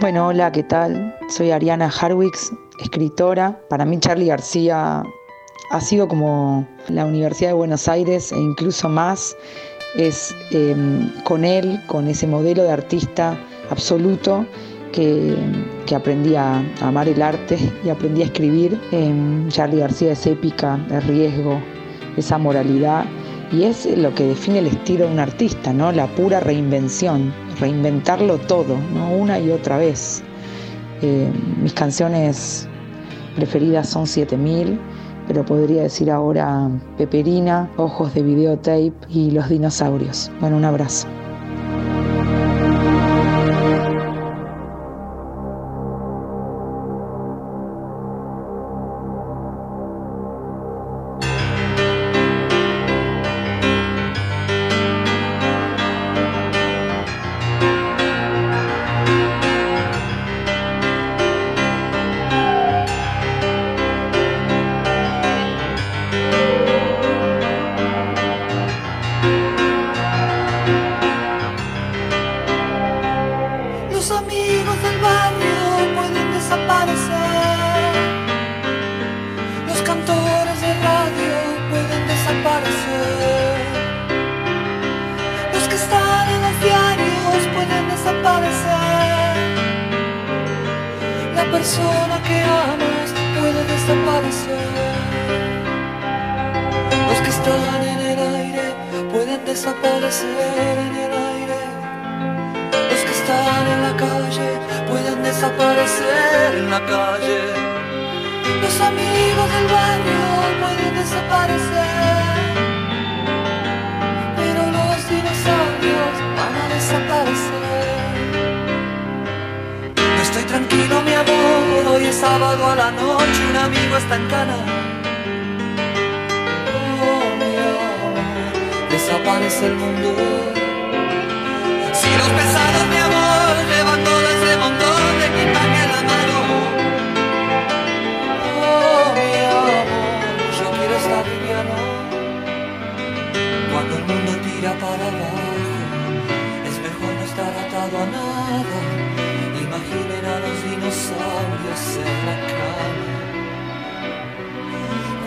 Bueno, hola, ¿qué tal? Soy Ariana Harwicks, escritora. Para mí Charlie García ha sido como la Universidad de Buenos Aires e incluso más. Es em, con él, con ese modelo de artista absoluto que, aprendí a, amar el arte y aprendí a escribir. Em, Charlie García es épica, es riesgo, esa moralidad y es lo que define el estilo de un artista, ¿no? La pura reinvención, reinventarlo todo, ¿no? Una y otra vez. Eh, mis canciones preferidas son 7000, pero podría decir ahora Peperina, Ojos de Videotape y Los Dinosaurios. Bueno, un abrazo. persona que amas puede desaparecer. Los que están en el aire pueden desaparecer en el aire. Los que están en la calle pueden desaparecer en la calle. Los amigos del barrio pueden desaparecer. sábado a la noche un amigo está en cana. Oh, mi amor, desaparece el mundo.